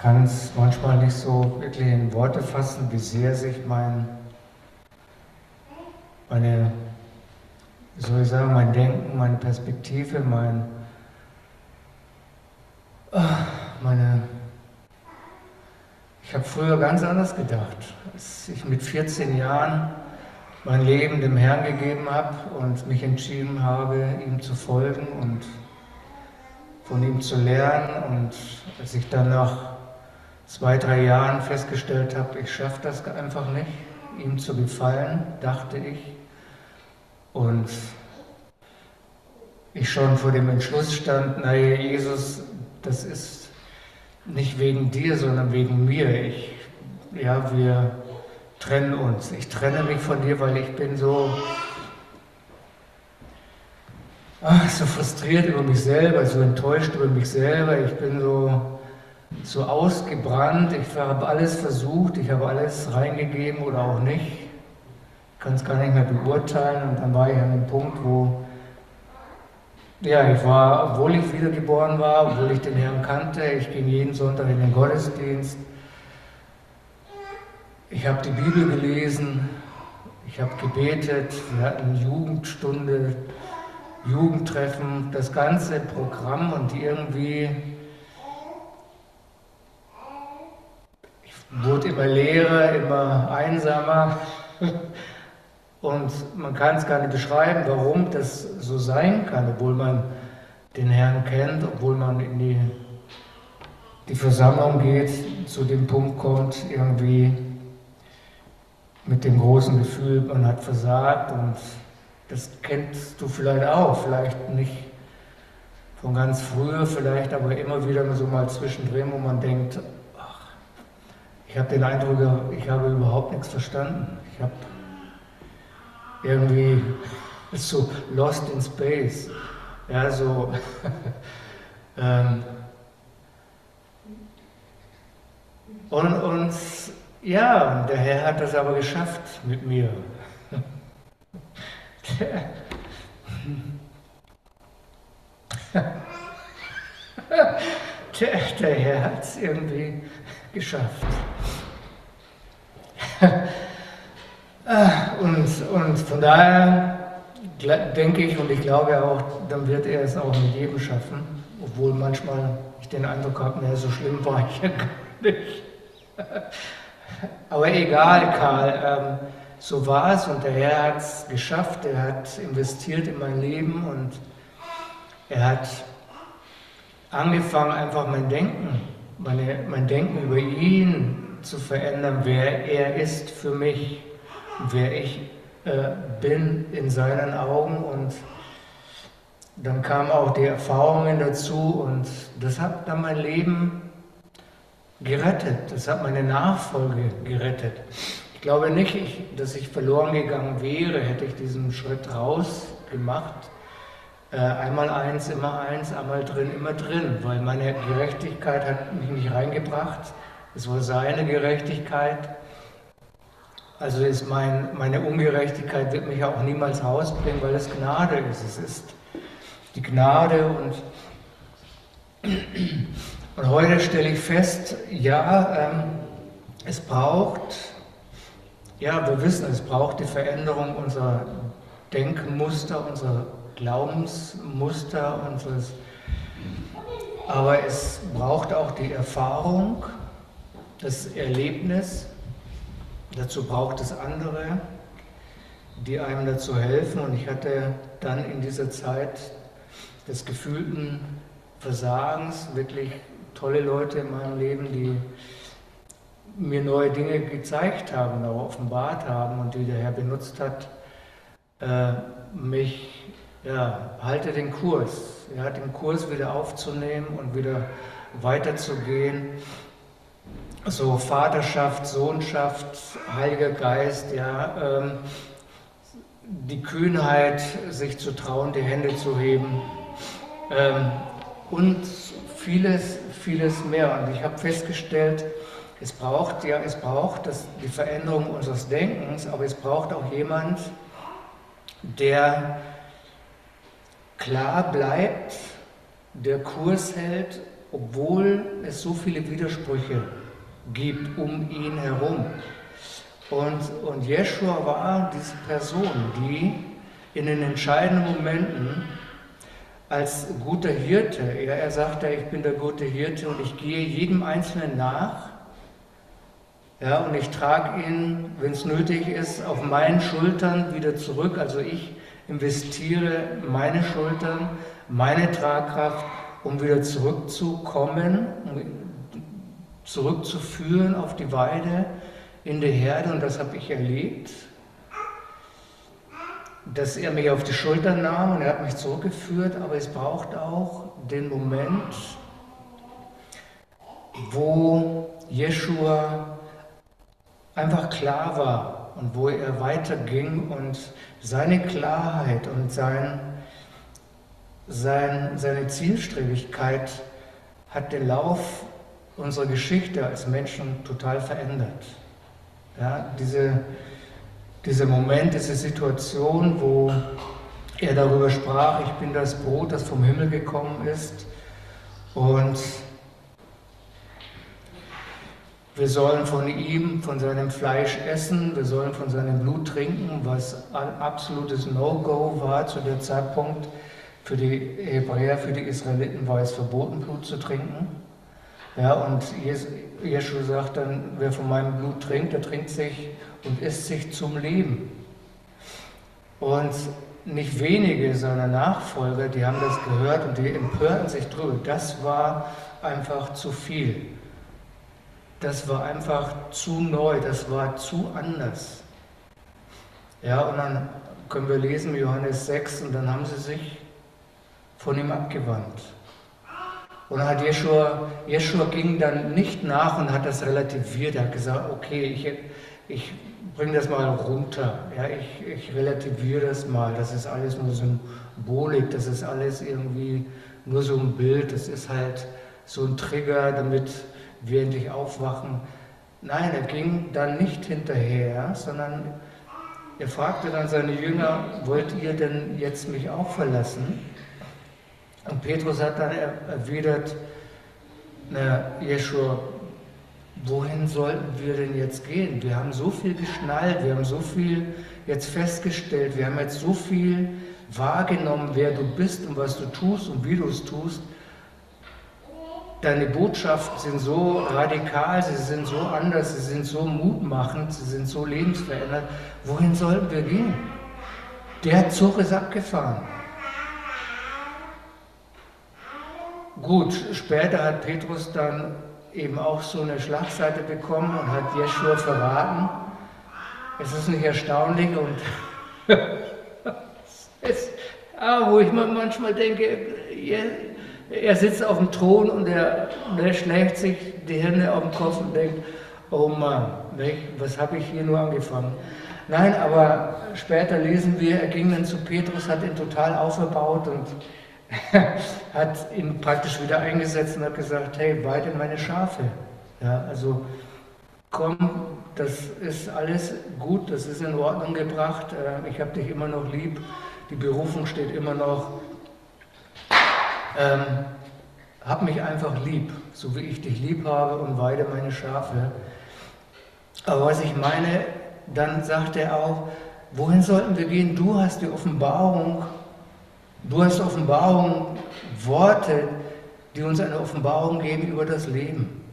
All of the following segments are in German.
kann es manchmal nicht so wirklich in Worte fassen, wie sehr sich mein, meine, wie soll ich sagen, mein Denken, meine Perspektive, mein, ah, meine, ich habe früher ganz anders gedacht. Als ich mit 14 Jahren mein Leben dem Herrn gegeben habe und mich entschieden habe, ihm zu folgen und von ihm zu lernen. Und als ich dann nach zwei, drei Jahren festgestellt habe, ich schaffe das einfach nicht, ihm zu gefallen, dachte ich. Und ich schon vor dem Entschluss stand, naja, Jesus, das ist nicht wegen dir, sondern wegen mir. Ich, ja, wir trennen uns. Ich trenne mich von dir, weil ich bin so, ach, so frustriert über mich selber, so enttäuscht über mich selber. Ich bin so, so ausgebrannt. Ich habe alles versucht, ich habe alles reingegeben oder auch nicht. Ich kann es gar nicht mehr beurteilen. Und dann war ich an dem Punkt, wo ja, ich war, obwohl ich wiedergeboren war, obwohl ich den Herrn kannte, ich ging jeden Sonntag in den Gottesdienst. Ich habe die Bibel gelesen, ich habe gebetet, wir hatten Jugendstunde, Jugendtreffen, das ganze Programm und irgendwie wurde immer leerer, immer einsamer. Und man kann es gar nicht beschreiben, warum das so sein kann, obwohl man den Herrn kennt, obwohl man in die, die Versammlung geht, zu dem Punkt kommt, irgendwie mit dem großen Gefühl, man hat versagt und das kennst du vielleicht auch, vielleicht nicht von ganz früher, vielleicht aber immer wieder so mal zwischendrin, wo man denkt, ich habe den Eindruck, ich habe überhaupt nichts verstanden. Ich habe irgendwie so lost in space. Ja, so. ähm, und, und ja, der Herr hat das aber geschafft mit mir. Der, der Herr hat es irgendwie geschafft. Ah, und, und von daher denke ich und ich glaube auch, dann wird er es auch mit jedem schaffen, obwohl manchmal ich den Eindruck habe, naja, so schlimm war ich ja gar nicht. Aber egal, Karl, ähm, so war es und der Herr hat es geschafft, er hat investiert in mein Leben und er hat angefangen, einfach mein Denken, meine, mein Denken über ihn zu verändern, wer er ist für mich wer ich äh, bin in seinen Augen und dann kamen auch die Erfahrungen dazu und das hat dann mein Leben gerettet, das hat meine Nachfolge gerettet. Ich glaube nicht, ich, dass ich verloren gegangen wäre, hätte ich diesen Schritt raus gemacht. Äh, einmal eins, immer eins, einmal drin, immer drin, weil meine Gerechtigkeit hat mich nicht reingebracht. Es war seine Gerechtigkeit also ist mein, meine Ungerechtigkeit wird mich auch niemals rausbringen, weil es Gnade ist. Es ist die Gnade und, und heute stelle ich fest, ja, ähm, es braucht, ja, wir wissen, es braucht die Veränderung unserer Denkmuster, unserer Glaubensmuster, unseres, aber es braucht auch die Erfahrung, das Erlebnis, Dazu braucht es andere, die einem dazu helfen. Und ich hatte dann in dieser Zeit des gefühlten Versagens wirklich tolle Leute in meinem Leben, die mir neue Dinge gezeigt haben, auch offenbart haben und die der Herr benutzt hat, äh, mich, ja, halte den Kurs, ja, den Kurs wieder aufzunehmen und wieder weiterzugehen so Vaterschaft, Sohnschaft, Heiliger Geist, ja, ähm, die Kühnheit, sich zu trauen, die Hände zu heben ähm, und vieles, vieles mehr. Und ich habe festgestellt, es braucht ja, es braucht das, die Veränderung unseres Denkens, aber es braucht auch jemand, der klar bleibt, der Kurs hält obwohl es so viele Widersprüche gibt um ihn herum. Und, und Jeshua war diese Person, die in den entscheidenden Momenten als guter Hirte, ja, er sagte, ich bin der gute Hirte und ich gehe jedem Einzelnen nach. Ja, und ich trage ihn, wenn es nötig ist, auf meinen Schultern wieder zurück. Also ich investiere meine Schultern, meine Tragkraft, um wieder zurückzukommen, um zurückzuführen auf die Weide in der Herde. Und das habe ich erlebt dass er mich auf die Schultern nahm und er hat mich zurückgeführt, aber es braucht auch den Moment, wo Jeshua einfach klar war und wo er weiterging und seine Klarheit und sein, sein, seine Zielstrebigkeit hat den Lauf unserer Geschichte als Menschen total verändert. Ja, diese, dieser Moment, diese Situation, wo er darüber sprach, ich bin das Brot, das vom Himmel gekommen ist und wir sollen von ihm, von seinem Fleisch essen, wir sollen von seinem Blut trinken, was ein absolutes No-Go war zu dem Zeitpunkt. Für die Hebräer, für die Israeliten war es verboten, Blut zu trinken. Ja, und Jesu sagt dann, wer von meinem Blut trinkt, der trinkt sich und isst sich zum Leben. Und nicht wenige seiner Nachfolger, die haben das gehört und die empörten sich drüber. Das war einfach zu viel. Das war einfach zu neu, das war zu anders. Ja, und dann können wir lesen Johannes 6 und dann haben sie sich von ihm abgewandt. Und dann hat Jeschua, Jeschua ging dann nicht nach und hat das relativiert. Er hat gesagt, okay, ich, ich bringe das mal runter. Ja, ich, ich relativiere das mal. Das ist alles nur Symbolik, das ist alles irgendwie nur so ein Bild. Das ist halt so ein Trigger, damit wir endlich aufwachen. Nein, er ging dann nicht hinterher, sondern er fragte dann seine Jünger, wollt ihr denn jetzt mich auch verlassen? Und Petrus hat dann erwidert, na, Jeschua, wohin sollten wir denn jetzt gehen? Wir haben so viel geschnallt, wir haben so viel jetzt festgestellt, wir haben jetzt so viel wahrgenommen, wer du bist und was du tust und wie du es tust. Deine Botschaften sind so radikal, sie sind so anders, sie sind so mutmachend, sie sind so lebensverändert. Wohin sollten wir gehen? Der Zug ist abgefahren. Gut, später hat Petrus dann eben auch so eine Schlagseite bekommen und hat Jeschua verraten. Es ist nicht erstaunlich und es, ah, wo ich manchmal denke, er sitzt auf dem Thron und er, er schlägt sich die Hände auf den Kopf und denkt, oh Mann, was habe ich hier nur angefangen? Nein, aber später lesen wir, er ging dann zu Petrus, hat ihn total aufgebaut und hat ihn praktisch wieder eingesetzt und hat gesagt, hey, weide meine Schafe. Ja, also komm, das ist alles gut, das ist in Ordnung gebracht, äh, ich habe dich immer noch lieb, die Berufung steht immer noch. Ähm, hab mich einfach lieb, so wie ich dich lieb habe und weide meine Schafe. Aber was ich meine, dann sagt er auch, wohin sollten wir gehen? Du hast die Offenbarung Du hast Offenbarung, Worte, die uns eine Offenbarung geben über das Leben.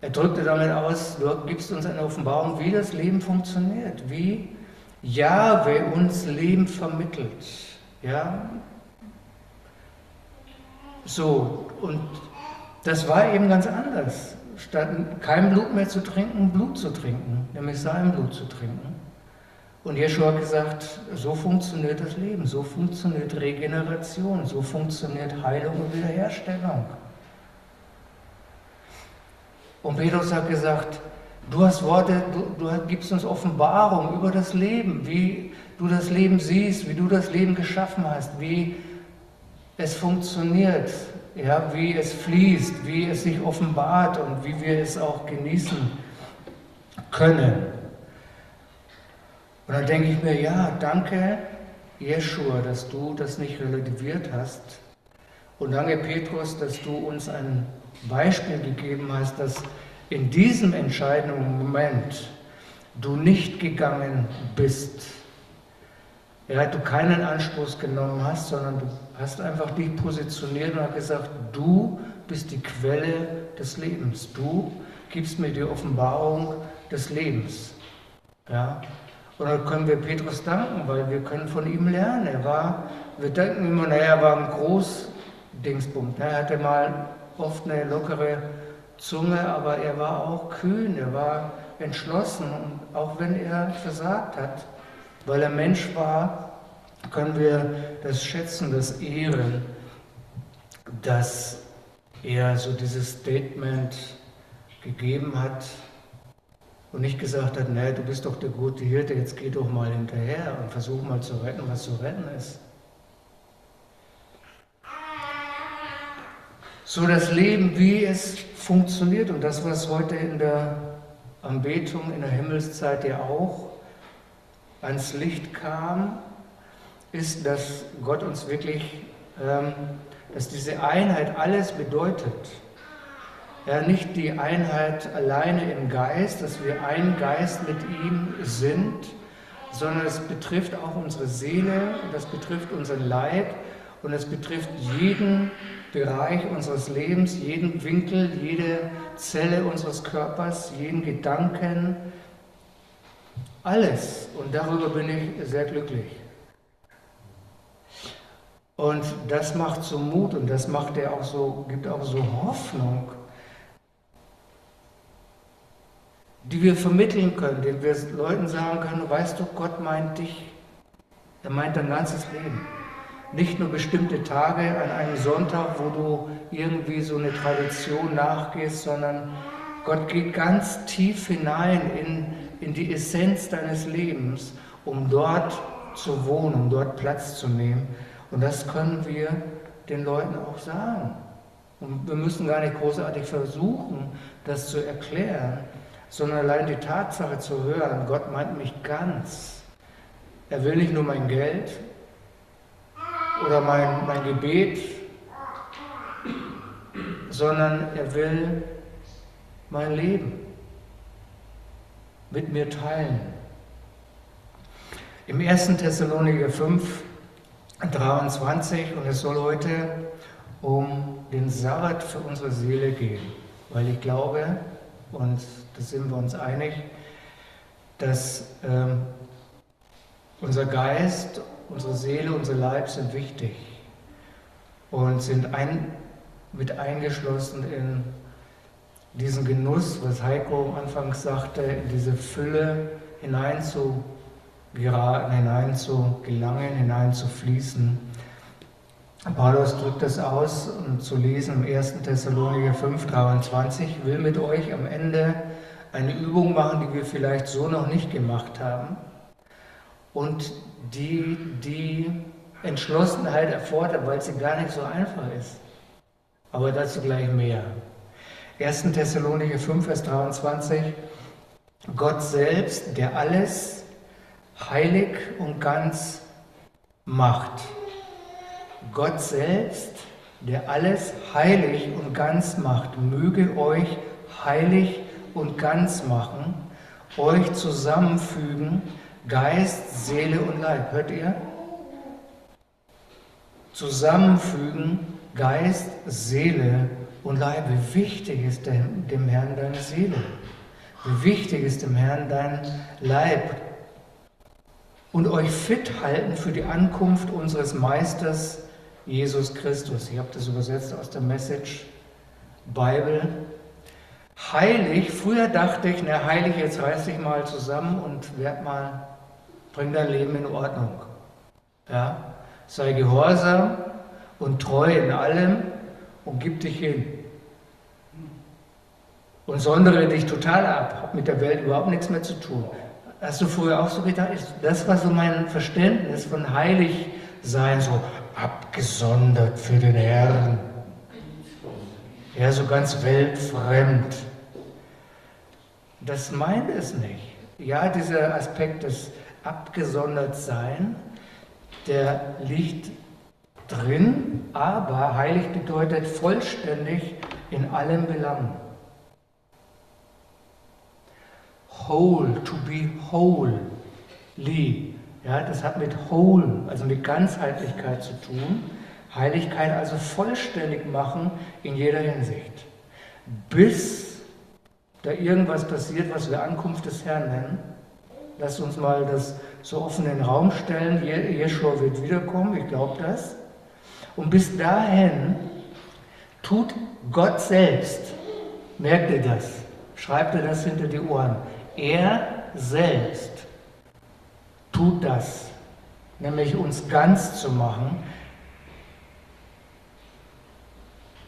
Er drückte damit aus, du gibst uns eine Offenbarung, wie das Leben funktioniert, wie Jahwe uns Leben vermittelt. Ja? So, und das war eben ganz anders. Statt kein Blut mehr zu trinken, Blut zu trinken, nämlich sein Blut zu trinken. Und Jeschua hat gesagt, so funktioniert das Leben, so funktioniert Regeneration, so funktioniert Heilung und Wiederherstellung. Und Petrus hat gesagt, du hast Worte, du, du gibst uns Offenbarung über das Leben, wie du das Leben siehst, wie du das Leben geschaffen hast, wie es funktioniert, ja, wie es fließt, wie es sich offenbart und wie wir es auch genießen können. Und dann denke ich mir, ja, danke, Jeshua, dass du das nicht relativiert hast Und danke, Petrus, dass du uns ein Beispiel gegeben hast, dass in diesem entscheidenden Moment du nicht gegangen bist. Ja, du keinen Anstoß genommen hast, sondern du hast einfach dich positioniert und gesagt, du bist die Quelle des Lebens. Du gibst mir die Offenbarung des Lebens. Ja? Und dann können wir Petrus danken, weil wir können von ihm lernen. Er war, wir denken immer, naja, er war ein Großdingsbund. Er hatte mal oft eine lockere Zunge, aber er war auch kühn, er war entschlossen. Und auch wenn er versagt hat, weil er Mensch war, können wir das schätzen, das ehren, dass er so dieses Statement gegeben hat und nicht gesagt hat, naja, du bist doch der gute Hirte, jetzt geh doch mal hinterher und versuch mal zu retten, was zu retten ist. So das Leben, wie es funktioniert und das, was heute in der Anbetung in der Himmelszeit ja auch ans Licht kam, ist, dass Gott uns wirklich, ähm, dass diese Einheit alles bedeutet. Ja, nicht die Einheit alleine im Geist, dass wir ein Geist mit ihm sind, sondern es betrifft auch unsere Seele, das betrifft unseren Leib und es betrifft jeden Bereich unseres Lebens, jeden Winkel, jede Zelle unseres Körpers, jeden Gedanken, alles. Und darüber bin ich sehr glücklich. Und das macht so Mut und das macht er auch so, gibt auch so Hoffnung. die wir vermitteln können, denen wir Leuten sagen können, weißt du, Gott meint dich, er meint dein ganzes Leben. Nicht nur bestimmte Tage an einem Sonntag, wo du irgendwie so eine Tradition nachgehst, sondern Gott geht ganz tief hinein in, in die Essenz deines Lebens, um dort zu wohnen, um dort Platz zu nehmen. Und das können wir den Leuten auch sagen. Und wir müssen gar nicht großartig versuchen, das zu erklären, sondern allein die Tatsache zu hören, Gott meint mich ganz. Er will nicht nur mein Geld oder mein, mein Gebet, sondern er will mein Leben mit mir teilen. Im 1. Thessaloniker 5, 23, und es soll heute um den Sabbat für unsere Seele gehen, weil ich glaube, und da sind wir uns einig, dass ähm, unser Geist, unsere Seele, unser Leib sind wichtig und sind ein, mit eingeschlossen in diesen Genuss, was Heiko anfangs sagte, in diese Fülle hineinzugeraten, hineinzugelangen, hineinzufließen. Paulus drückt das aus, um zu lesen im 1. Thessaloniker 5, 23, will mit euch am Ende eine Übung machen, die wir vielleicht so noch nicht gemacht haben und die die Entschlossenheit erfordert, weil sie gar nicht so einfach ist. Aber dazu gleich mehr. 1. Thessalonicher 5, Vers 23, Gott selbst, der alles heilig und ganz macht. Gott selbst, der alles heilig und ganz macht, möge euch heilig und ganz machen, euch zusammenfügen, Geist, Seele und Leib. Hört ihr? Zusammenfügen, Geist, Seele und Leib. Wie wichtig ist dem, Herrn deine Seele? Wie wichtig ist dem Herrn dein Leib? Und euch fit halten für die Ankunft unseres Meisters Jesus Christus. Ich habe das übersetzt aus der Message Bible. Heilig, früher dachte ich, na heilig, jetzt reiß dich mal zusammen und werd mal, bring dein Leben in Ordnung. Ja? Sei gehorsam und treu in allem und gib dich hin. Und sondere dich total ab, hab mit der Welt überhaupt nichts mehr zu tun. Hast du früher auch so gedacht? Das war so mein Verständnis von heilig sein, so abgesondert für den Herrn. Ja, so ganz weltfremd. Das meint es nicht. Ja, dieser Aspekt des Abgesondertsein, der liegt drin, aber heilig bedeutet vollständig in allen Belangen. Whole, to be wholly. Ja, das hat mit whole, also mit Ganzheitlichkeit zu tun. Heiligkeit also vollständig machen in jeder Hinsicht. Bis da irgendwas passiert, was wir Ankunft des Herrn nennen. Lasst uns mal das so offen in den Raum stellen. Jeschua wird wiederkommen, ich glaube das. Und bis dahin tut Gott selbst, merkt ihr das? Schreibt ihr das hinter die Ohren? Er selbst tut das, nämlich uns ganz zu machen,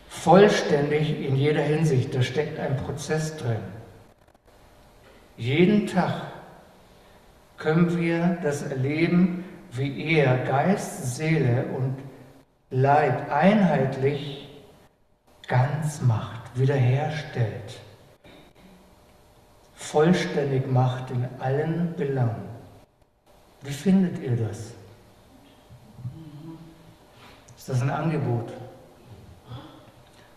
vollständig in jeder Hinsicht. Da steckt ein Prozess drin. Jeden Tag können wir das erleben, wie er Geist, Seele und Leib einheitlich ganz macht, wiederherstellt, vollständig macht in allen Belangen. Wie findet ihr das? Ist das ein Angebot?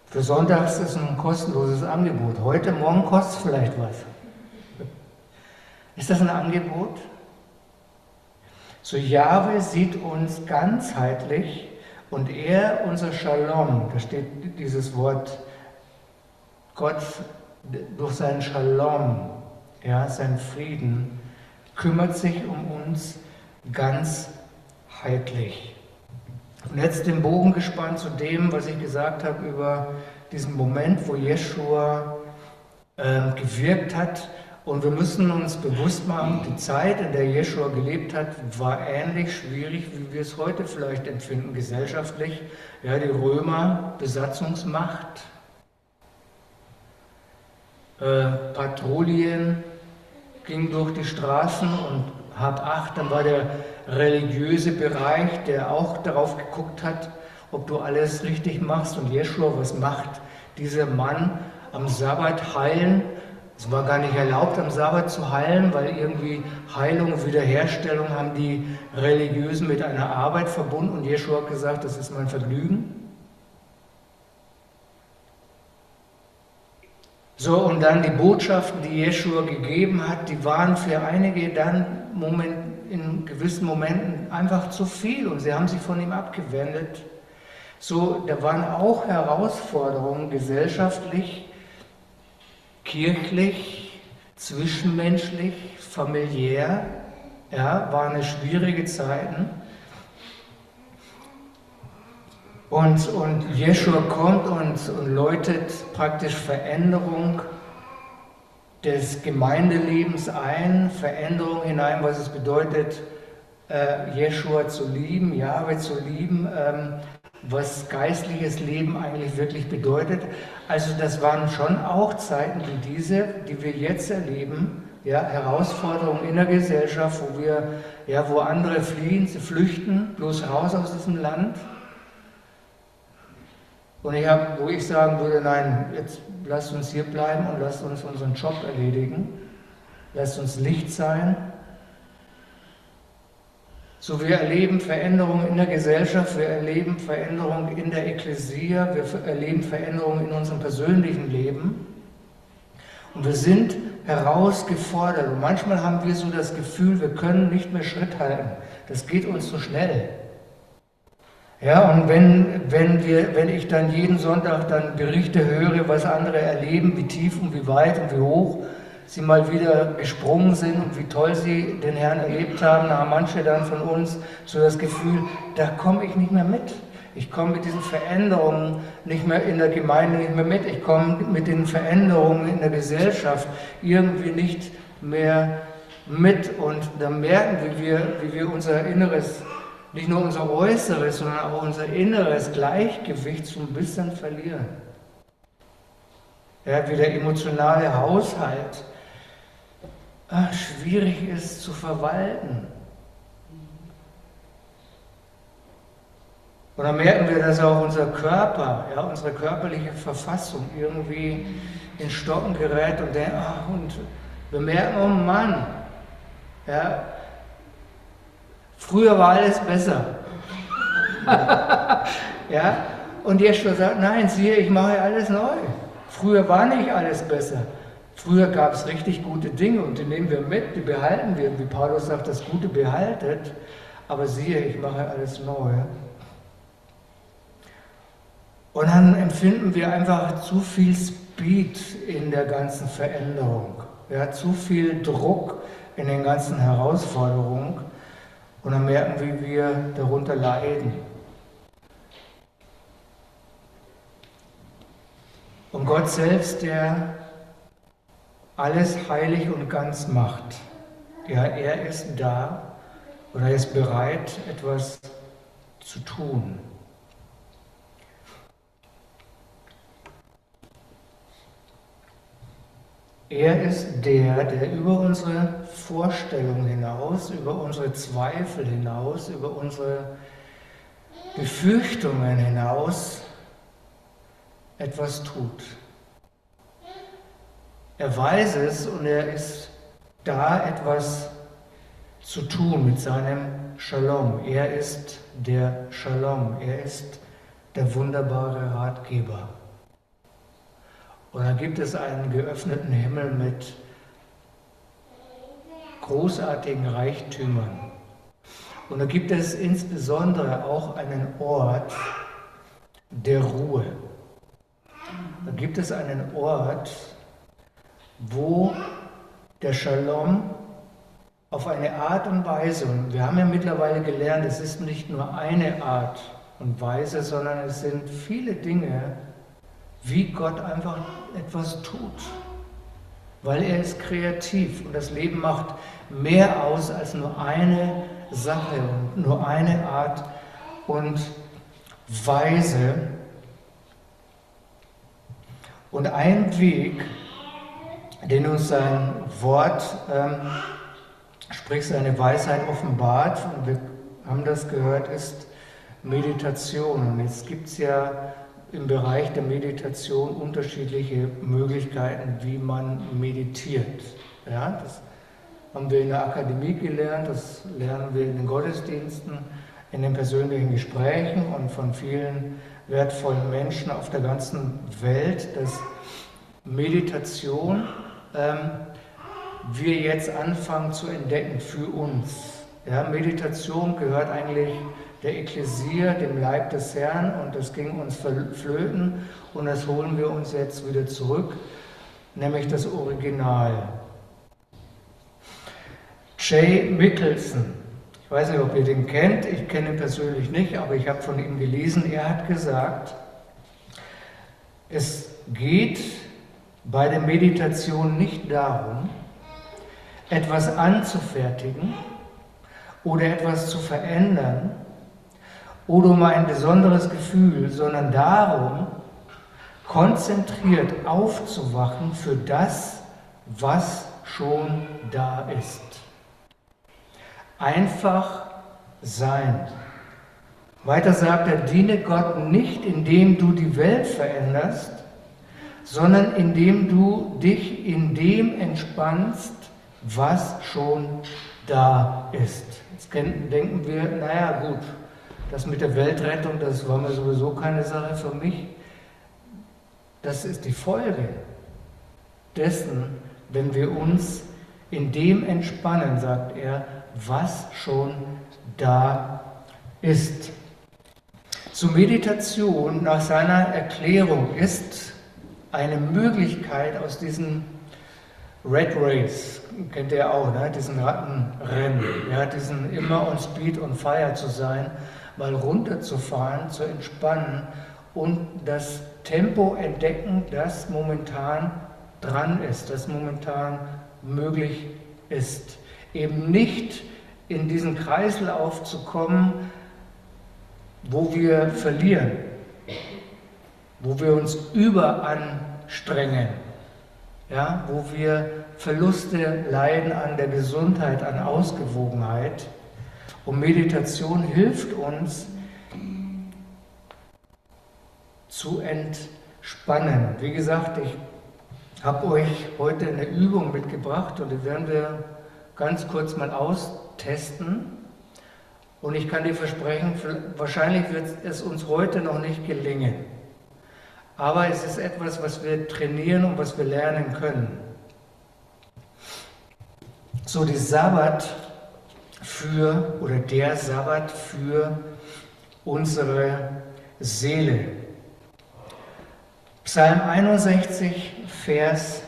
Für Sonntags ist es ein kostenloses Angebot. Heute, morgen kostet es vielleicht was. Ist das ein Angebot? So Jahwe sieht uns ganzheitlich und er, unser Shalom, da steht dieses Wort, Gott durch seinen Shalom, ja, seinen Frieden, kümmert sich um uns ganzheitlich. Und jetzt den Bogen gespannt zu dem, was ich gesagt habe über diesen Moment, wo Jeschua äh, gewirkt hat. Und wir müssen uns bewusst machen, die Zeit, in der Jeschua gelebt hat, war ähnlich schwierig, wie wir es heute vielleicht empfinden, gesellschaftlich. Ja, die Römer, Besatzungsmacht, äh, Patrouillen gingen durch die Straßen und hab acht, dann war der religiöse Bereich, der auch darauf geguckt hat, ob du alles richtig machst. Und Jeschua, was macht dieser Mann am Sabbat heilen? Es war gar nicht erlaubt, am Sabbat zu heilen, weil irgendwie Heilung und Wiederherstellung haben die Religiösen mit einer Arbeit verbunden. Und Jeschua hat gesagt, das ist mein Vergnügen. So, und dann die Botschaften, die Jeschua gegeben hat, die waren für einige dann Moment, in gewissen Momenten einfach zu viel und sie haben sich von ihm abgewendet. So, da waren auch Herausforderungen gesellschaftlich, kirchlich, zwischenmenschlich, familiär, ja, waren es schwierige Zeiten. Und, und Jeschua kommt und, und läutet praktisch Veränderung des Gemeindelebens ein, Veränderung hinein, was es bedeutet, äh, zu lieben, Jahwe zu lieben, ähm, was geistliches Leben eigentlich wirklich bedeutet. Also das waren schon auch Zeiten wie diese, die wir jetzt erleben, ja, Herausforderungen in der Gesellschaft, wo wir, ja, wo andere fliehen, sie flüchten, bloß raus aus diesem Land. Und ich habe, wo ich sagen würde, nein, jetzt lasst uns hier bleiben und lasst uns unseren Job erledigen. Lasst uns Licht sein. So, wir erleben Veränderungen in der Gesellschaft, wir erleben Veränderungen in der Ekklesia, wir erleben Veränderungen in unserem persönlichen Leben. Und wir sind herausgefordert. Und manchmal haben wir so das Gefühl, wir können nicht mehr Schritt halten. Das geht uns so schnell. Ja, und wenn, wenn, wir, wenn ich dann jeden Sonntag dann Berichte höre, was andere erleben, wie tief und wie weit und wie hoch sie mal wieder gesprungen sind und wie toll sie den Herrn erlebt haben, da haben manche dann von uns so das Gefühl, da komme ich nicht mehr mit. Ich komme mit diesen Veränderungen nicht mehr in der Gemeinde nicht mehr mit. Ich komme mit den Veränderungen in der Gesellschaft irgendwie nicht mehr mit. Und da merken wir, wie wir unser Inneres nicht nur unser Äußeres, sondern auch unser inneres Gleichgewicht so ein bisschen verlieren. Ja, wie der emotionale Haushalt ach, schwierig ist zu verwalten. Und dann merken wir, dass auch unser Körper, ja, unsere körperliche Verfassung irgendwie in Stocken gerät und, der, ach, und wir merken, oh Mann, ja, Früher war alles besser. ja? Und Jeschua sagt, nein, siehe, ich mache alles neu. Früher war nicht alles besser. Früher gab es richtig gute Dinge und die nehmen wir mit, die behalten wir. Wie Paulus sagt, das Gute behaltet. Aber siehe, ich mache alles neu. Und dann empfinden wir einfach zu viel Speed in der ganzen Veränderung. Ja, zu viel Druck in den ganzen Herausforderungen. Und dann merken wie wir darunter leiden. Und Gott selbst, der alles heilig und ganz macht, ja, er ist da oder er ist bereit, etwas zu tun. Er ist der, der über unsere Vorstellung hinaus, über unsere Zweifel hinaus, über unsere Befürchtungen hinaus etwas tut. Er weiß es und er ist da, etwas zu tun mit seinem Shalom. Er ist der Shalom. Er ist der wunderbare Ratgeber. Und dann gibt es einen geöffneten Himmel mit großartigen Reichtümern. Und da gibt es insbesondere auch einen Ort der Ruhe. Da gibt es einen Ort, wo der Shalom auf eine Art und Weise, und wir haben ja mittlerweile gelernt, es ist nicht nur eine Art und Weise, sondern es sind viele Dinge, wie Gott einfach etwas tut. Weil er ist kreativ und das Leben macht mehr aus als nur eine Sache und nur eine Art und Weise. Und ein Weg, den uns sein Wort, ähm, sprich seine Weisheit offenbart, und wir haben das gehört, ist Meditation. Und jetzt gibt es ja im Bereich der Meditation unterschiedliche Möglichkeiten, wie man meditiert. Ja, das haben wir in der Akademie gelernt, das lernen wir in den Gottesdiensten, in den persönlichen Gesprächen und von vielen wertvollen Menschen auf der ganzen Welt, dass Meditation ähm, wir jetzt anfangen zu entdecken für uns. Ja, Meditation gehört eigentlich der Ekklesia, dem Leib des Herrn, und das ging uns flöten und das holen wir uns jetzt wieder zurück, nämlich das Original. Jay Mickelson, ich weiß nicht, ob ihr den kennt, ich kenne ihn persönlich nicht, aber ich habe von ihm gelesen, er hat gesagt, es geht bei der Meditation nicht darum, etwas anzufertigen oder etwas zu verändern oder um ein besonderes Gefühl, sondern darum, konzentriert aufzuwachen für das, was schon da ist. Einfach sein. Weiter sagt er, diene Gott nicht, indem du die Welt veränderst, sondern indem du dich in dem entspannst, was schon da ist. Jetzt denken wir, naja gut, das mit der Weltrettung, das war mir sowieso keine Sache für mich. Das ist die Folge dessen, wenn wir uns in dem entspannen, sagt er, was schon da ist. Zur Meditation nach seiner Erklärung ist eine Möglichkeit aus diesem Red Race, kennt ihr auch, ne? diesen Rattenrennen, ja, diesen immer on Speed on Fire zu sein, mal runterzufahren, zu entspannen und das Tempo entdecken, das momentan dran ist, das momentan möglich ist. Eben nicht in diesen Kreislauf zu kommen, wo wir verlieren, wo wir uns überanstrengen, ja, wo wir Verluste leiden an der Gesundheit, an Ausgewogenheit. Und Meditation hilft uns zu entspannen. Wie gesagt, ich habe euch heute eine Übung mitgebracht und die werden wir ganz kurz mal austesten. Und ich kann dir versprechen, wahrscheinlich wird es uns heute noch nicht gelingen. Aber es ist etwas, was wir trainieren und was wir lernen können. So die Sabbat für oder der Sabbat für unsere Seele. Psalm 61, Vers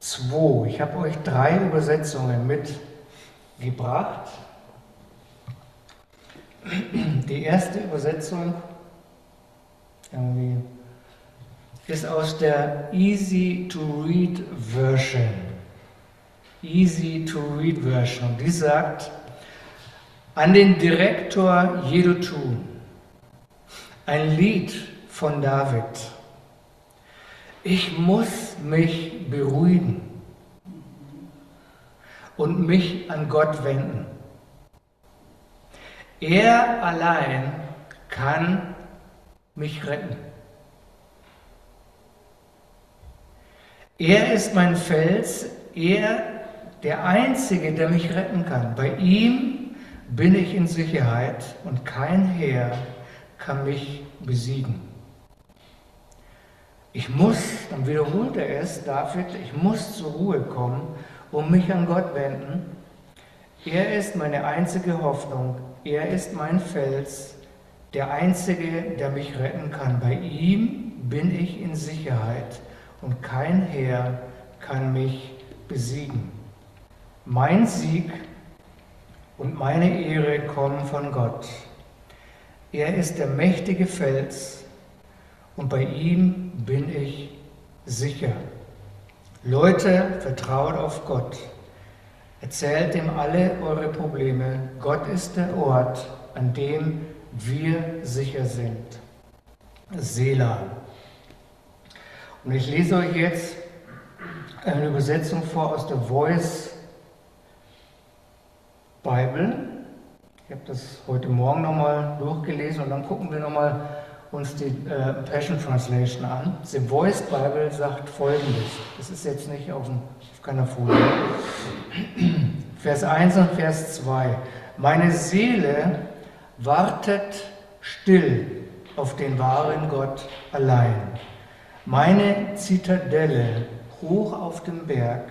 2. Ich habe euch drei Übersetzungen mitgebracht. Die erste Übersetzung ist aus der Easy to Read Version. Easy to Read Version. Die sagt, an den Direktor Jedutu, ein Lied von David. Ich muss mich beruhigen und mich an Gott wenden. Er allein kann mich retten. Er ist mein Fels, er der Einzige, der mich retten kann. Bei ihm bin ich in Sicherheit und kein Heer kann mich besiegen. Ich muss, dann wiederholt er es, David, ich muss zur Ruhe kommen und mich an Gott wenden. Er ist meine einzige Hoffnung. Er ist mein Fels, der Einzige, der mich retten kann. Bei ihm bin ich in Sicherheit und kein Heer kann mich besiegen. Mein Sieg und meine Ehre kommen von Gott. Er ist der mächtige Fels und bei ihm bin ich sicher. Leute, vertraut auf Gott. Erzählt ihm alle eure Probleme. Gott ist der Ort, an dem wir sicher sind. Selah. Und ich lese euch jetzt eine Übersetzung vor aus der Voice Bible. Ich habe das heute Morgen nochmal durchgelesen und dann gucken wir nochmal uns die äh, Passion Translation an. The Voice Bible sagt folgendes. Das ist jetzt nicht auf, dem, auf keiner Folie. Vers 1 und Vers 2. Meine Seele wartet still auf den wahren Gott allein. Meine Zitadelle hoch auf dem Berg.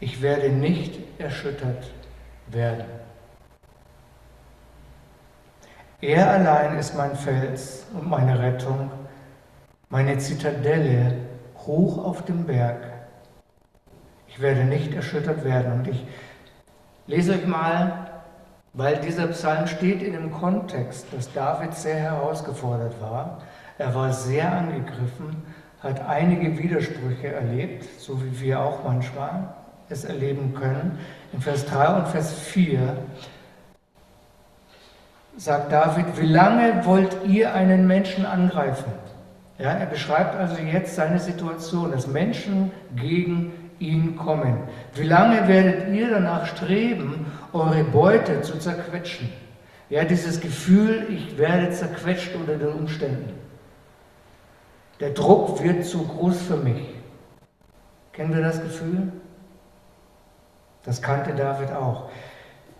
Ich werde nicht erschüttert werden. Er allein ist mein Fels und meine Rettung, meine Zitadelle hoch auf dem Berg. Ich werde nicht erschüttert werden. Und ich lese euch mal, weil dieser Psalm steht in dem Kontext, dass David sehr herausgefordert war. Er war sehr angegriffen, hat einige Widersprüche erlebt, so wie wir auch manchmal es erleben können. In Vers 3 und Vers 4 sagt David, wie lange wollt ihr einen Menschen angreifen? Ja, er beschreibt also jetzt seine Situation, dass Menschen gegen ihn kommen. Wie lange werdet ihr danach streben, eure Beute zu zerquetschen? Ja, dieses Gefühl, ich werde zerquetscht unter den Umständen. Der Druck wird zu groß für mich. Kennen wir das Gefühl? Das kannte David auch.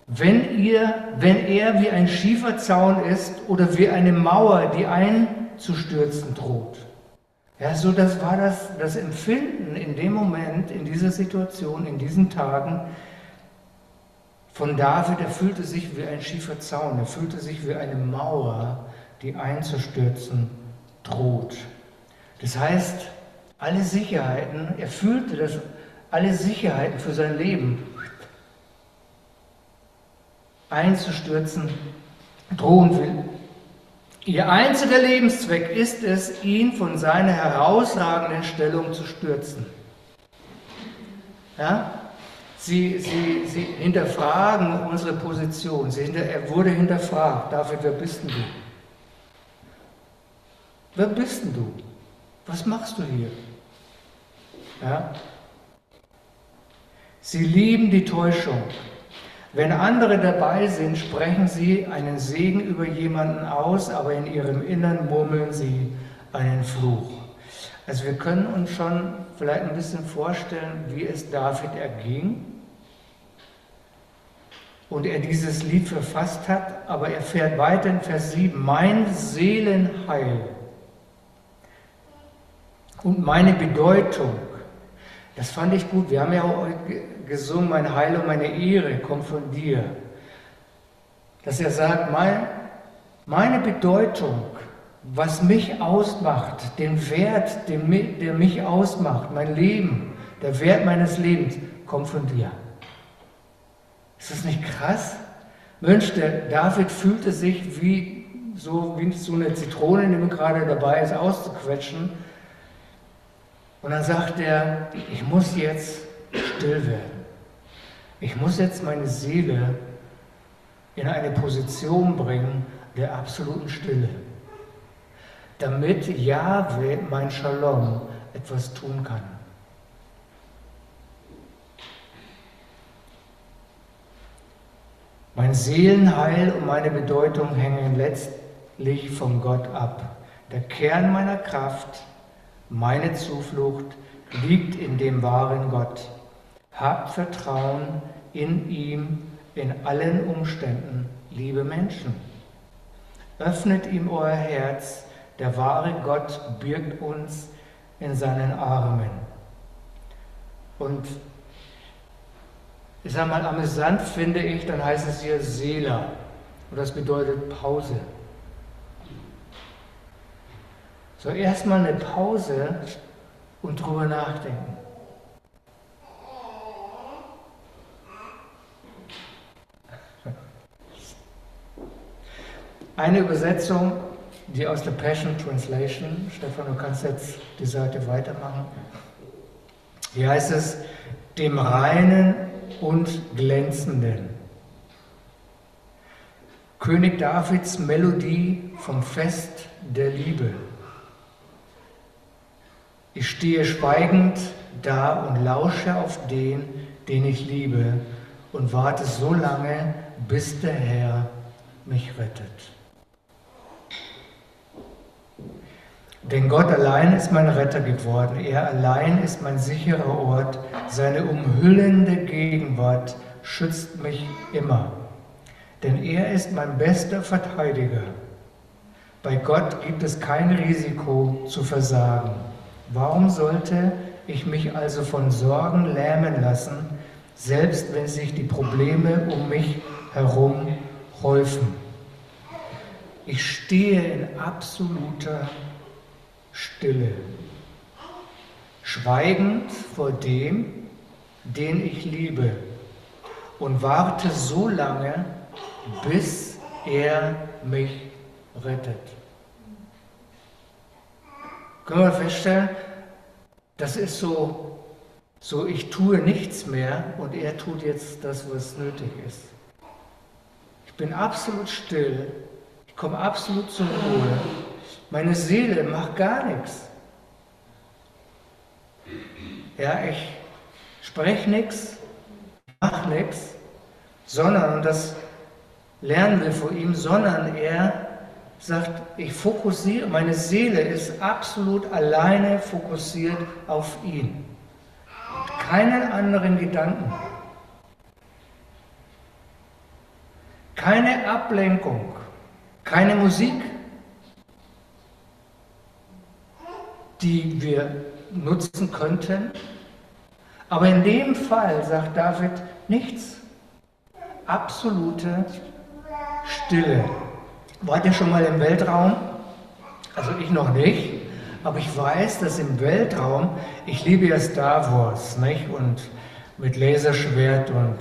Wenn, ihr, wenn er wie ein Schieferzaun ist oder wie eine Mauer, die einzustürzen droht. Ja, so das war das, das Empfinden in dem Moment, in dieser Situation, in diesen Tagen von David. Er fühlte sich wie ein Schieferzaun, er fühlte sich wie eine Mauer, die einzustürzen droht. Das heißt, alle Sicherheiten, er fühlte, dass alle Sicherheiten für sein Leben einzustürzen drohen will. Ihr einziger Lebenszweck ist es, ihn von seiner herausragenden Stellung zu stürzen. Ja? Sie, sie, sie hinterfragen unsere Position. Sie hinter, er wurde hinterfragt. David, wer bist denn du? Wer bist denn du? Was machst du hier? Ja? Sie lieben die Täuschung. Wenn andere dabei sind, sprechen sie einen Segen über jemanden aus, aber in ihrem Innern murmeln sie einen Fluch. Also wir können uns schon vielleicht ein bisschen vorstellen, wie es David erging. und er dieses Lied verfasst hat, aber er fährt weiter in Vers 7, mein Seelenheil und meine Bedeutung. Das fand ich gut. Wir haben ja gesungen, mein Heil und meine Ehre kommt von dir. Dass er sagt, mein, meine Bedeutung, was mich ausmacht, den Wert, den, der mich ausmacht, mein Leben, der Wert meines Lebens, kommt von dir. Ist das nicht krass? Mensch, der David fühlte sich wie so, wie so eine Zitrone, die gerade dabei ist auszuquetschen. Und dann sagt er, ich muss jetzt still werden. Ich muss jetzt meine Seele in eine Position bringen der absoluten Stille, damit Jahwe, mein Shalom, etwas tun kann. Mein Seelenheil und meine Bedeutung hängen letztlich von Gott ab. Der Kern meiner Kraft, meine Zuflucht liegt in dem wahren Gott. Habt Vertrauen in ihm in allen Umständen, liebe Menschen. Öffnet ihm euer Herz, der wahre Gott birgt uns in seinen Armen. Und ich sage mal, amüsant finde ich, dann heißt es hier Seela. Und das bedeutet Pause. So erstmal eine Pause und drüber nachdenken. Eine Übersetzung, die aus der Passion Translation, Stefan, du kannst jetzt die Seite weitermachen. Hier heißt es, dem reinen und glänzenden. König Davids Melodie vom Fest der Liebe. Ich stehe schweigend da und lausche auf den, den ich liebe und warte so lange, bis der Herr mich rettet. Denn Gott allein ist mein Retter geworden. Er allein ist mein sicherer Ort. Seine umhüllende Gegenwart schützt mich immer. Denn er ist mein bester Verteidiger. Bei Gott gibt es kein Risiko zu versagen. Warum sollte ich mich also von Sorgen lähmen lassen, selbst wenn sich die Probleme um mich herum häufen? Ich stehe in absoluter Stille. Schweigend vor dem, den ich liebe und warte so lange, bis er mich rettet. Können wir feststellen, das ist so, so ich tue nichts mehr und er tut jetzt das, was nötig ist. Ich bin absolut still, ich komme absolut zur Ruhe meine Seele macht gar nichts. Ja, ich spreche nichts, mache nichts, sondern, und das lernen wir von ihm, sondern er sagt, ich fokussiere, meine Seele ist absolut alleine fokussiert auf ihn. Keinen anderen Gedanken. Keine Ablenkung, keine Musik, die wir nutzen könnten. Aber in dem Fall sagt David nichts. Absolute Stille. Wart ihr schon mal im Weltraum? Also ich noch nicht, aber ich weiß, dass im Weltraum, ich liebe ja Star Wars, nicht? Und mit Laserschwert und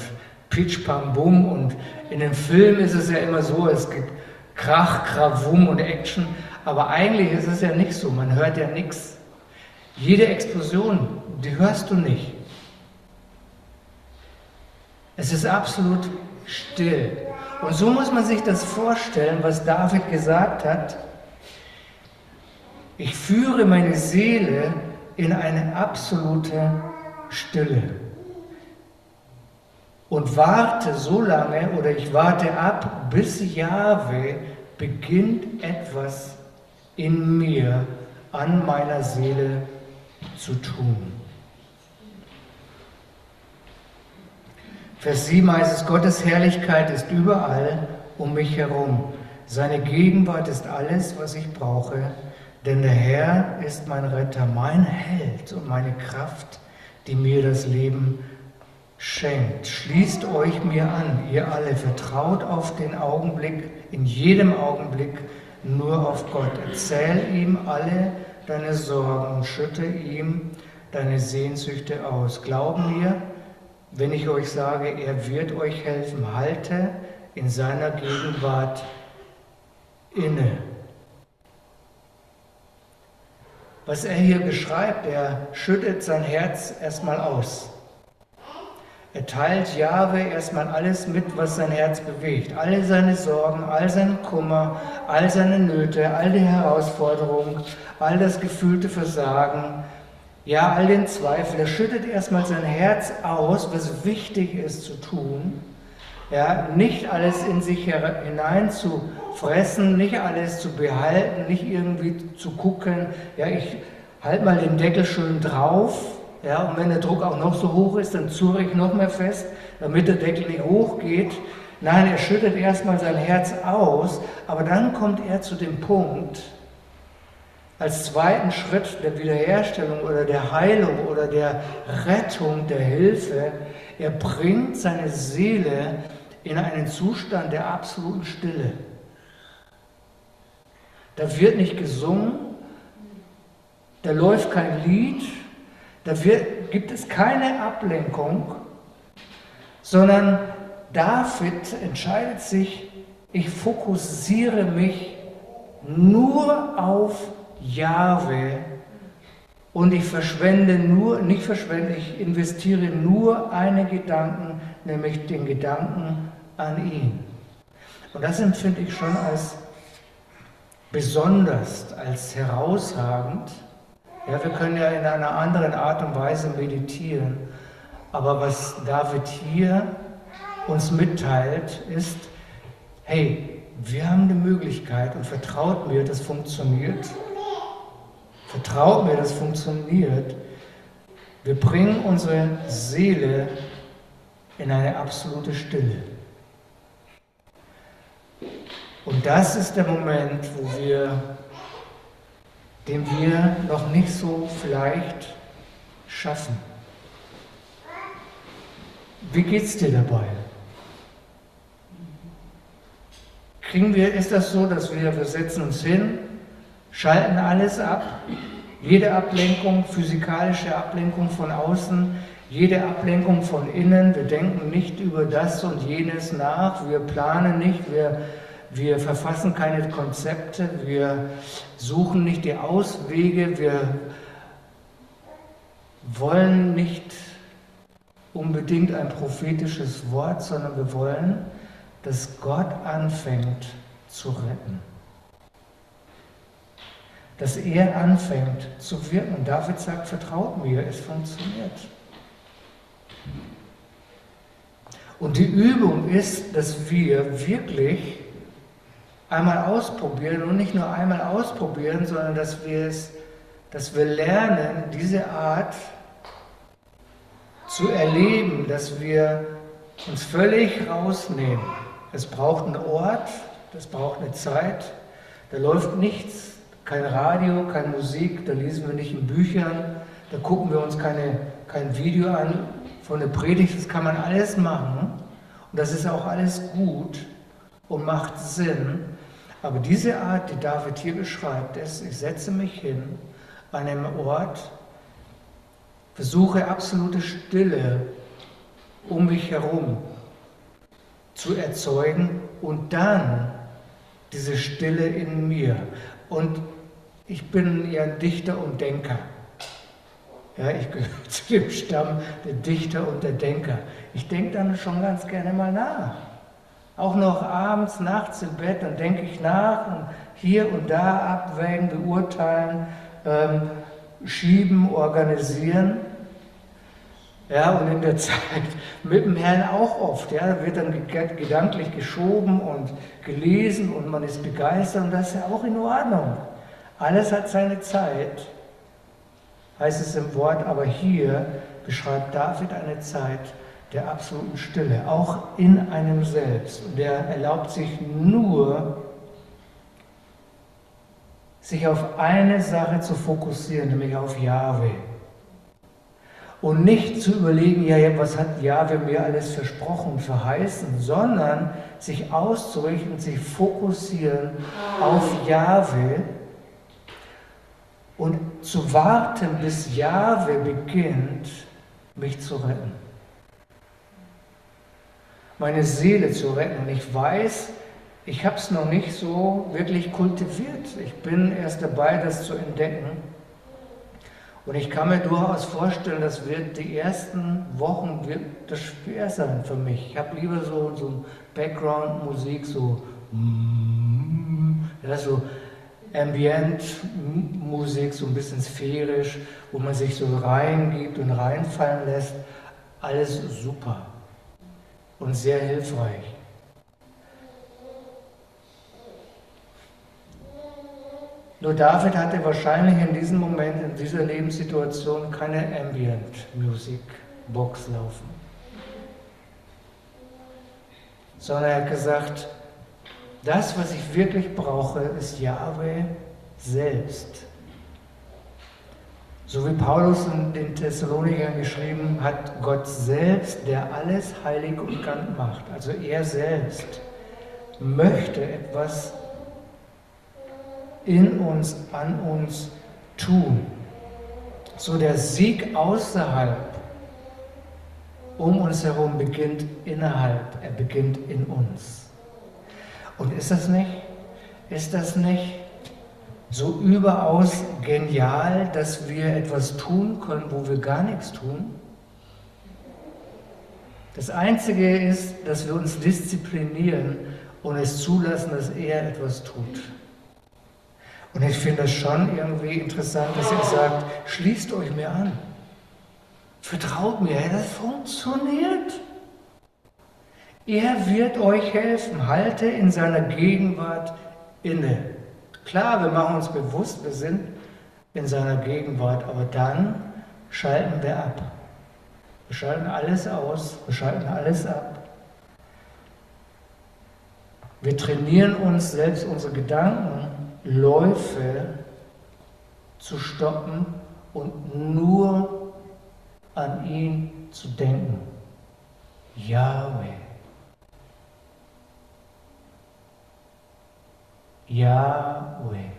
Pitch Pam Bum und in den Filmen ist es ja immer so, es gibt Krach, Krawum und Action, aber eigentlich ist es ja nicht so, man hört ja nichts. Jede Explosion, die hörst du nicht. Es ist absolut still. Und so muss man sich das vorstellen, was David gesagt hat. Ich führe meine Seele in eine absolute Stille und warte so lange oder ich warte ab, bis Jahwe beginnt etwas in mir, an meiner Seele zu tun. Vers 7 heißt es, Gottes Herrlichkeit ist überall um mich herum. Seine Gegenwart ist alles, was ich brauche, denn der Herr ist mein Retter, mein Held und meine Kraft, die mir das Leben schenkt. Schließt euch mir an, ihr alle, vertraut auf den Augenblick, in jedem Augenblick nur auf Gott. Erzähl ihm alle deine Sorgen und schütte ihm deine Sehnsüchte aus. Glaub mir, wenn ich euch sage, er wird euch helfen. Halte in seiner Gegenwart inne. Was er hier beschreibt, er schüttet sein Herz erstmal aus. Er teilt Jahwe erstmal alles mit, was sein Herz bewegt. Alle seine Sorgen, all seinen Kummer, all seine Nöte, all die Herausforderungen, all das gefühlte Versagen, ja, all den Zweifel. Er schüttet erstmal sein Herz aus, was wichtig ist zu tun. Ja, nicht alles in sich hinein zu fressen, nicht alles zu behalten, nicht irgendwie zu gucken, ja, ich halte mal den Deckel schön drauf, ja, und wenn der Druck auch noch so hoch ist, dann zurre ich noch mehr fest, damit der Deckel nicht hochgeht. Nein, er schüttet erstmal sein Herz aus, aber dann kommt er zu dem Punkt, als zweiten Schritt der Wiederherstellung oder der Heilung oder der Rettung, der Hilfe, er bringt seine Seele in einen Zustand der absoluten Stille. Da wird nicht gesungen, da läuft kein Lied, da wird, gibt es keine Ablenkung, sondern David entscheidet sich, ich fokussiere mich nur auf Jahwe und ich verschwende nur, nicht verschwende, ich investiere nur einen Gedanken, nämlich den Gedanken an ihn. Und das empfinde ich schon als besonders, als herausragend. Ja, wir können ja in einer anderen Art und Weise meditieren, aber was David hier uns mitteilt, ist, hey, wir haben die Möglichkeit und vertraut mir, das funktioniert. Vertraut mir, das funktioniert. Wir bringen unsere Seele in eine absolute Stille. Und das ist der Moment, wo wir, den wir noch nicht so vielleicht schaffen. Wie geht es dir dabei? Kriegen wir, ist das so, dass wir, wir setzen uns hin, schalten alles ab, jede Ablenkung, physikalische Ablenkung von außen, jede Ablenkung von innen, wir denken nicht über das und jenes nach, wir planen nicht, wir wir verfassen keine Konzepte, wir suchen nicht die Auswege, wir wollen nicht unbedingt ein prophetisches Wort, sondern wir wollen, dass Gott anfängt zu retten. Dass er anfängt zu wirken. Und David sagt, vertraut mir, es funktioniert. Und die Übung ist, dass wir wirklich einmal ausprobieren und nicht nur einmal ausprobieren, sondern dass wir es, dass wir lernen, diese Art zu erleben, dass wir uns völlig rausnehmen. Es braucht einen Ort, das braucht eine Zeit, da läuft nichts, kein Radio, keine Musik, da lesen wir nicht in Büchern, da gucken wir uns keine, kein Video an. Von der Predigt, das kann man alles machen. Und das ist auch alles gut und macht Sinn, aber diese Art, die David hier beschreibt, ist, ich setze mich hin an einem Ort, versuche absolute Stille um mich herum zu erzeugen und dann diese Stille in mir. Und ich bin ja Dichter und Denker. Ja, ich gehöre zu dem Stamm der Dichter und der Denker. Ich denke dann schon ganz gerne mal nach. Auch noch abends, nachts im Bett, dann denke ich nach und hier und da abwägen, beurteilen, ähm, schieben, organisieren. Ja, und in der Zeit mit dem Herrn auch oft. Ja, wird dann gedanklich geschoben und gelesen und man ist begeistert und das ist ja auch in Ordnung. Alles hat seine Zeit, heißt es im Wort, aber hier beschreibt David eine Zeit, der absoluten Stille, auch in einem selbst. Und der erlaubt sich nur, sich auf eine Sache zu fokussieren, nämlich auf Jahwe. Und nicht zu überlegen, ja, was hat Jahwe mir alles versprochen, verheißen, sondern sich auszurichten, sich fokussieren auf Jahwe und zu warten, bis Jahwe beginnt, mich zu retten. Meine Seele zu retten. Und ich weiß, ich habe es noch nicht so wirklich kultiviert. Ich bin erst dabei, das zu entdecken. Und ich kann mir durchaus vorstellen, das wird die ersten Wochen wird das schwer sein für mich. Ich habe lieber so, so Background-Musik, so, ja, so Ambient-Musik, so ein bisschen sphärisch, wo man sich so reingibt und reinfallen lässt. Alles super und sehr hilfreich. Nur David hatte wahrscheinlich in diesem Moment, in dieser Lebenssituation, keine Ambient Music Box laufen. Sondern er hat gesagt, das, was ich wirklich brauche, ist Yahweh selbst. So wie Paulus in den Thessalonikern geschrieben hat, Gott selbst, der alles heilig und ganz macht, also er selbst, möchte etwas in uns, an uns tun. So der Sieg außerhalb um uns herum beginnt innerhalb, er beginnt in uns. Und ist das nicht, ist das nicht so überaus genial, dass wir etwas tun können, wo wir gar nichts tun? Das Einzige ist, dass wir uns disziplinieren und es zulassen, dass er etwas tut. Und ich finde es schon irgendwie interessant, dass er sagt, schließt euch mir an. Vertraut mir, das funktioniert. Er wird euch helfen. Halte in seiner Gegenwart inne. Klar, wir machen uns bewusst, wir sind in seiner Gegenwart, aber dann schalten wir ab. Wir schalten alles aus, wir schalten alles ab. Wir trainieren uns selbst unsere Gedanken Läufe zu stoppen und nur an ihn zu denken. Yahweh. Yahweh.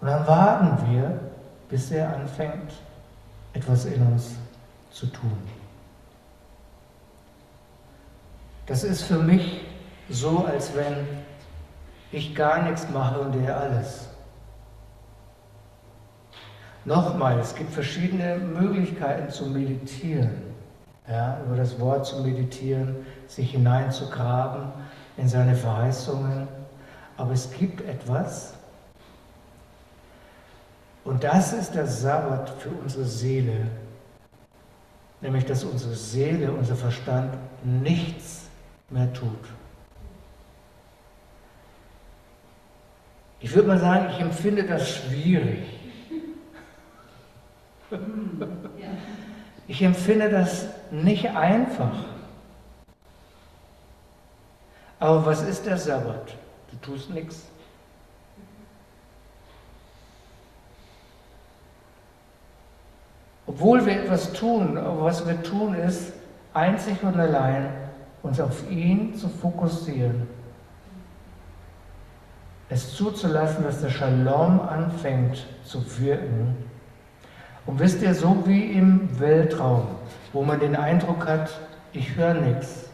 Und dann warten wir, bis er anfängt, etwas in uns zu tun. Das ist für mich so, als wenn ich gar nichts mache und er alles. Nochmal, es gibt verschiedene Möglichkeiten zu meditieren, ja, über das Wort zu meditieren, sich hineinzugraben in seine Verheißungen. Aber es gibt etwas, und das ist der Sabbat für unsere Seele, nämlich dass unsere Seele, unser Verstand nichts mehr tut. Ich würde mal sagen, ich empfinde das schwierig. Ich empfinde das nicht einfach. Aber was ist der Sabbat? Du tust nichts. Obwohl wir etwas tun, aber was wir tun ist, einzig und allein uns auf ihn zu fokussieren es zuzulassen, dass der Shalom anfängt zu wirken. Und wisst ihr, so wie im Weltraum, wo man den Eindruck hat, ich höre nichts.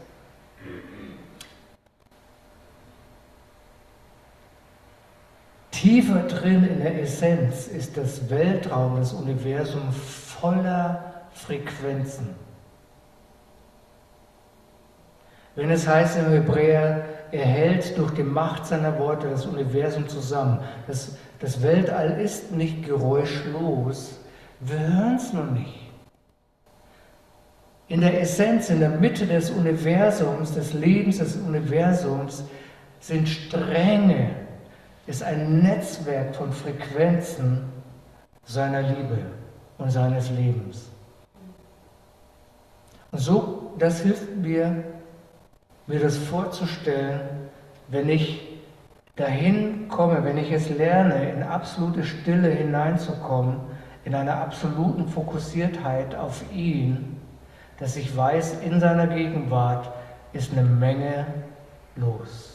Tiefer drin in der Essenz ist das Weltraum, das Universum voller Frequenzen. Wenn es heißt im Hebräer, er hält durch die Macht seiner Worte das Universum zusammen. Das, das Weltall ist nicht geräuschlos. Wir hören es noch nicht. In der Essenz, in der Mitte des Universums, des Lebens des Universums, sind Stränge, ist ein Netzwerk von Frequenzen seiner Liebe und seines Lebens. Und so, das hilft mir, mir das vorzustellen, wenn ich dahin komme, wenn ich es lerne, in absolute Stille hineinzukommen, in einer absoluten Fokussiertheit auf ihn, dass ich weiß, in seiner Gegenwart ist eine Menge los.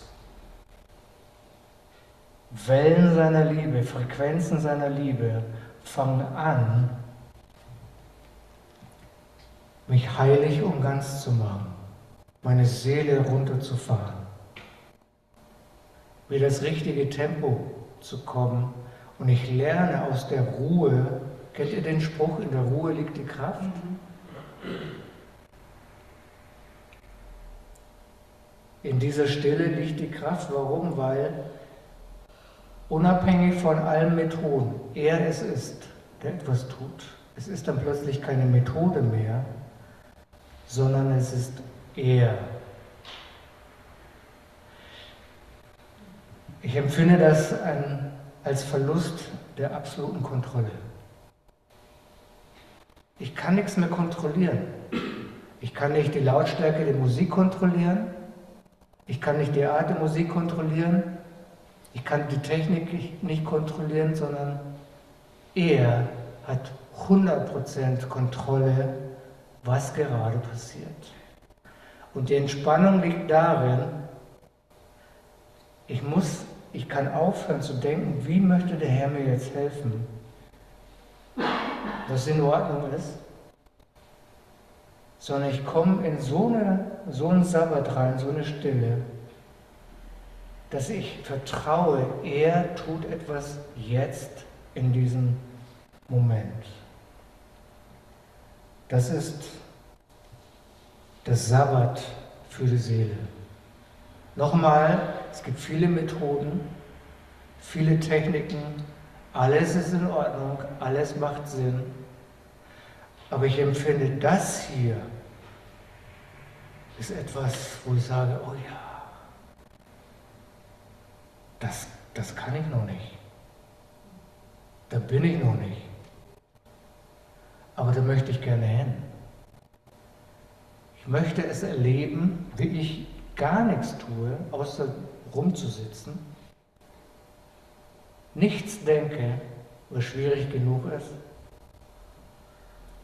Wellen seiner Liebe, Frequenzen seiner Liebe fangen an, mich heilig und ganz zu machen, meine Seele runterzufahren, wieder das richtige Tempo zu kommen und ich lerne aus der Ruhe, kennt ihr den Spruch, in der Ruhe liegt die Kraft? In dieser Stille liegt die Kraft. Warum? Weil unabhängig von allen Methoden er es ist, der etwas tut. Es ist dann plötzlich keine Methode mehr, sondern es ist er. Ich empfinde das ein, als Verlust der absoluten Kontrolle. Ich kann nichts mehr kontrollieren. Ich kann nicht die Lautstärke der Musik kontrollieren. Ich kann nicht die Art der Musik kontrollieren. Ich kann die Technik nicht kontrollieren, sondern er hat 100% Kontrolle, was gerade passiert. Und die Entspannung liegt darin, ich muss, ich kann aufhören zu denken, wie möchte der Herr mir jetzt helfen? Was in Ordnung ist. Sondern ich komme in so, eine, so einen Sabbat rein, so eine Stille, dass ich vertraue, er tut etwas jetzt in diesem Moment. Das ist das Sabbat für die Seele. Nochmal, es gibt viele Methoden, viele Techniken, alles ist in Ordnung, alles macht Sinn. Aber ich empfinde das hier ist etwas, wo ich sage, oh ja, das, das kann ich noch nicht. Da bin ich noch nicht. Aber da möchte ich gerne hin. Ich möchte es erleben, wie ich gar nichts tue, außer rumzusitzen, nichts denke, was schwierig genug ist,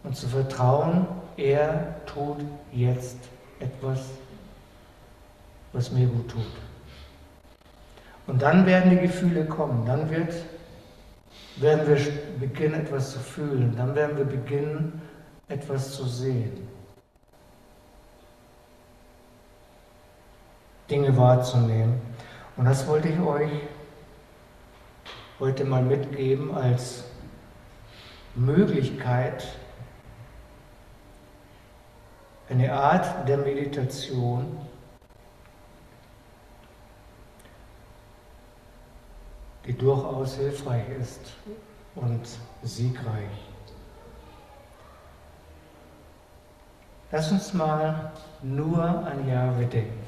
und zu vertrauen, er tut jetzt etwas, was mir gut tut. Und dann werden die Gefühle kommen, dann wird, werden wir beginnen, etwas zu fühlen, dann werden wir beginnen, etwas zu sehen. Dinge wahrzunehmen. Und das wollte ich euch heute mal mitgeben als Möglichkeit, eine Art der Meditation, die durchaus hilfreich ist und siegreich. Lass uns mal nur an Jahwe denken.